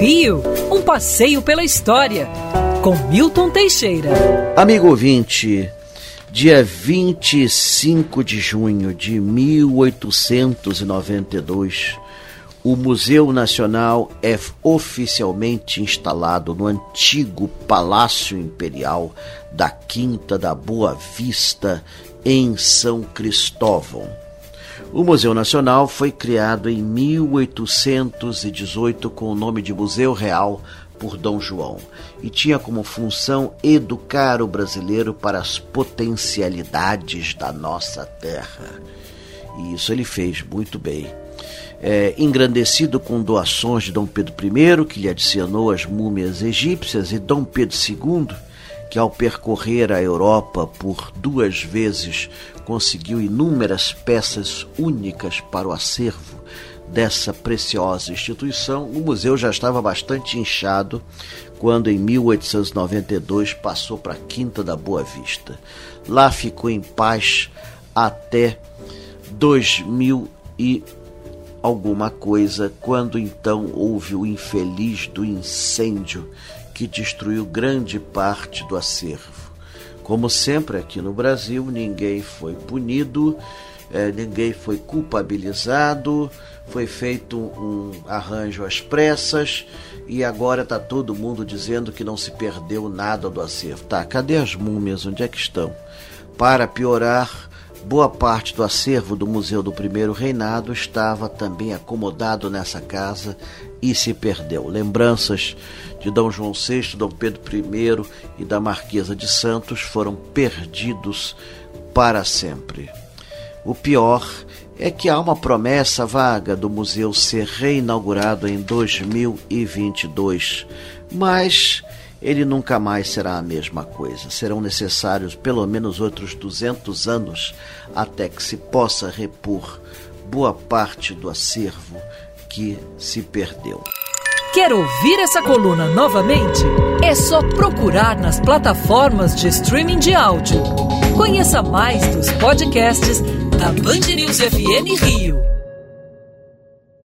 Rio, um passeio pela história, com Milton Teixeira. Amigo ouvinte, dia 25 de junho de 1892, o Museu Nacional é oficialmente instalado no antigo Palácio Imperial da Quinta da Boa Vista, em São Cristóvão. O Museu Nacional foi criado em 1818 com o nome de Museu Real por Dom João e tinha como função educar o brasileiro para as potencialidades da nossa terra. E isso ele fez muito bem. É, engrandecido com doações de Dom Pedro I, que lhe adicionou as múmias egípcias, e Dom Pedro II, que ao percorrer a Europa por duas vezes conseguiu inúmeras peças únicas para o acervo dessa preciosa instituição, o museu já estava bastante inchado quando em 1892 passou para a Quinta da Boa Vista. Lá ficou em paz até 2000 e alguma coisa, quando então houve o infeliz do incêndio que destruiu grande parte do acervo. Como sempre aqui no Brasil, ninguém foi punido, eh, ninguém foi culpabilizado, foi feito um arranjo às pressas e agora está todo mundo dizendo que não se perdeu nada do acervo. Tá, cadê as múmias? Onde é que estão? Para piorar, boa parte do acervo do Museu do Primeiro Reinado estava também acomodado nessa casa e se perdeu. Lembranças de Dom João VI, Dom Pedro I e da Marquesa de Santos foram perdidos para sempre. O pior é que há uma promessa vaga do museu ser reinaugurado em 2022, mas ele nunca mais será a mesma coisa. Serão necessários pelo menos outros 200 anos até que se possa repor boa parte do acervo que se perdeu. Quer ouvir essa coluna novamente? É só procurar nas plataformas de streaming de áudio. Conheça mais dos podcasts da Band News FM Rio.